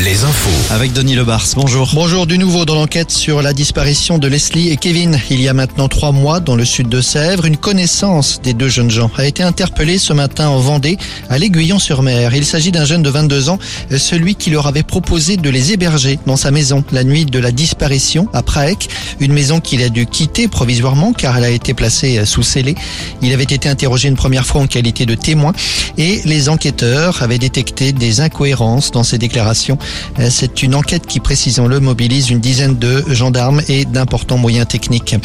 Les infos. Avec Denis Lebars, bonjour. Bonjour, du nouveau dans l'enquête sur la disparition de Leslie et Kevin. Il y a maintenant trois mois, dans le sud de Sèvres, une connaissance des deux jeunes gens a été interpellée ce matin en Vendée, à l'Aiguillon-sur-Mer. Il s'agit d'un jeune de 22 ans, celui qui leur avait proposé de les héberger dans sa maison la nuit de la disparition à Praec, une maison qu'il a dû quitter provisoirement car elle a été placée sous scellé. Il avait été interrogé une première fois en qualité de témoin et les enquêteurs avaient détecté des incohérences dans ses déclarations. Euh, C'est une enquête qui, précisons-le, mobilise une dizaine de gendarmes et d'importants moyens techniques.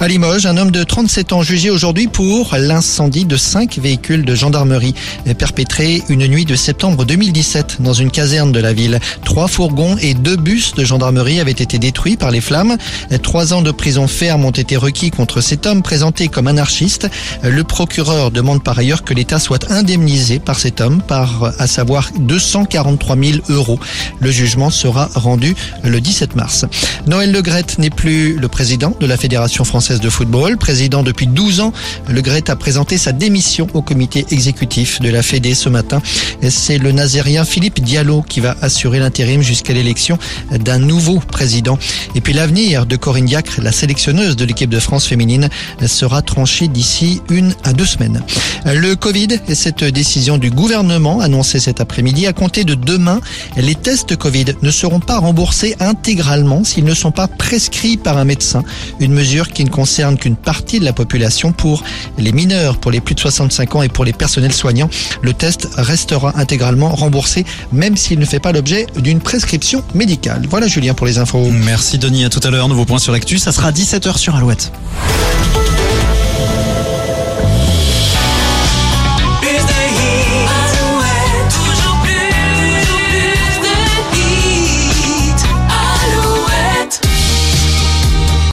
À Limoges, un homme de 37 ans jugé aujourd'hui pour l'incendie de cinq véhicules de gendarmerie perpétré une nuit de septembre 2017 dans une caserne de la ville. Trois fourgons et deux bus de gendarmerie avaient été détruits par les flammes. Trois ans de prison ferme ont été requis contre cet homme présenté comme anarchiste. Le procureur demande par ailleurs que l'État soit indemnisé par cet homme par, à savoir 243 000 euros. Le jugement sera rendu le 17 mars. Noël Legrette n'est plus le président de la Fédération française de football. Président depuis 12 ans, Legrette a présenté sa démission au comité exécutif de la Fédé ce matin. C'est le nazérien Philippe Diallo qui va assurer l'intérim jusqu'à l'élection d'un nouveau président. Et puis l'avenir de Corinne Diacre, la sélectionneuse de l'équipe de France féminine, sera tranché d'ici une à deux semaines. Le Covid et cette décision du gouvernement annoncée cet après-midi, à compter de demain, les tests Covid ne seront pas remboursés intégralement s'ils ne sont pas prescrits par un médecin. Une mesure qui ne concerne qu'une partie de la population pour les mineurs, pour les plus de 65 ans et pour les personnels soignants. Le test restera intégralement remboursé même s'il ne fait pas l'objet d'une prescription médicale. Voilà Julien pour les infos. Merci Denis, à tout à l'heure. Nouveau point sur l'actu, ça sera 17h sur Alouette.